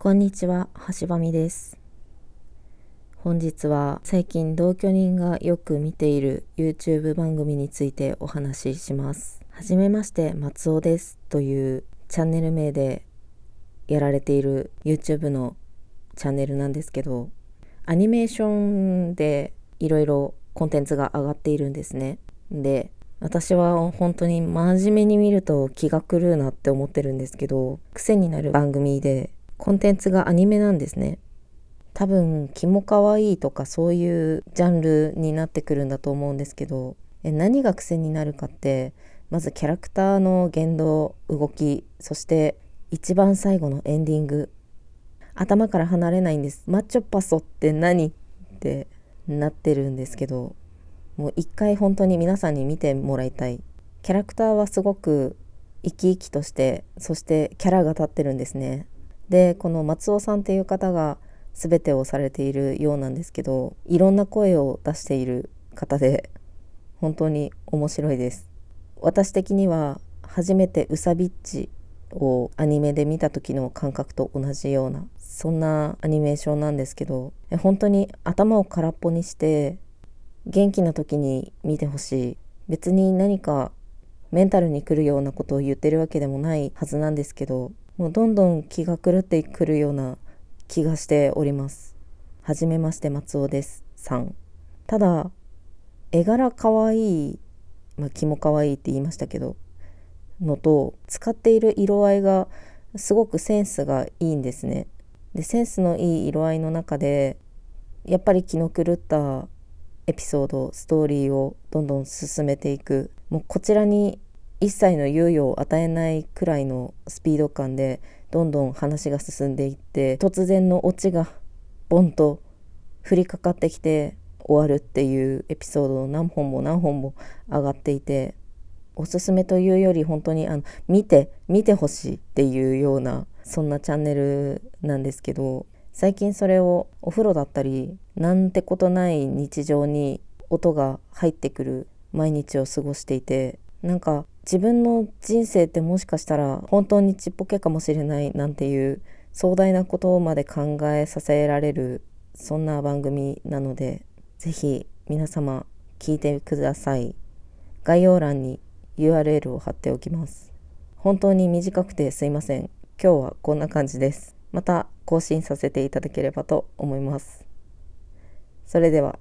こんにちは、橋場美です。本日は最近同居人がよく見ている YouTube 番組についてお話しします。はじめまして、松尾ですというチャンネル名でやられている YouTube のチャンネルなんですけど、アニメーションでいろいろコンテンツが上がっているんですね。で、私は本当に真面目に見ると気が狂うなって思ってるんですけど、癖になる番組でコンテンツがアニメなんですね。多分、キモかわいいとかそういうジャンルになってくるんだと思うんですけど、え何が癖になるかって、まずキャラクターの言動、動き、そして一番最後のエンディング。頭から離れないんです。マッチョパソって何ってなってるんですけど、もう一回本当に皆さんに見てもらいたい。キャラクターはすごく生き生きとして、そしてキャラが立ってるんですね。で、この松尾さんっていう方が全てをされているようなんですけど、いろんな声を出している方で、本当に面白いです。私的には初めてウサビッチをアニメで見た時の感覚と同じような、そんなアニメーションなんですけど、本当に頭を空っぽにして、元気な時に見てほしい。別に何かメンタルに来るようなことを言ってるわけでもないはずなんですけど、もうどんどん気が狂ってくるような気がしております。はじめまして松尾です。さん。ただ、絵柄かわいい、まあ、気もかわいいって言いましたけど、のと、使っている色合いがすごくセンスがいいんですね。で、センスのいい色合いの中で、やっぱり気の狂ったエピソード、ストーリーをどんどん進めていく。もうこちらに一切の猶予を与えないくらいのスピード感でどんどん話が進んでいって突然のオチがボンと降りかかってきて終わるっていうエピソードを何本も何本も上がっていておすすめというより本当にあの見て見てほしいっていうようなそんなチャンネルなんですけど最近それをお風呂だったりなんてことない日常に音が入ってくる毎日を過ごしていてなんか自分の人生ってもしかしたら本当にちっぽけかもしれないなんていう壮大なことまで考えさせられるそんな番組なのでぜひ皆様聞いてください。概要欄に URL を貼っておきます。本当に短くてすいません。今日はこんな感じです。また更新させていただければと思います。それでは。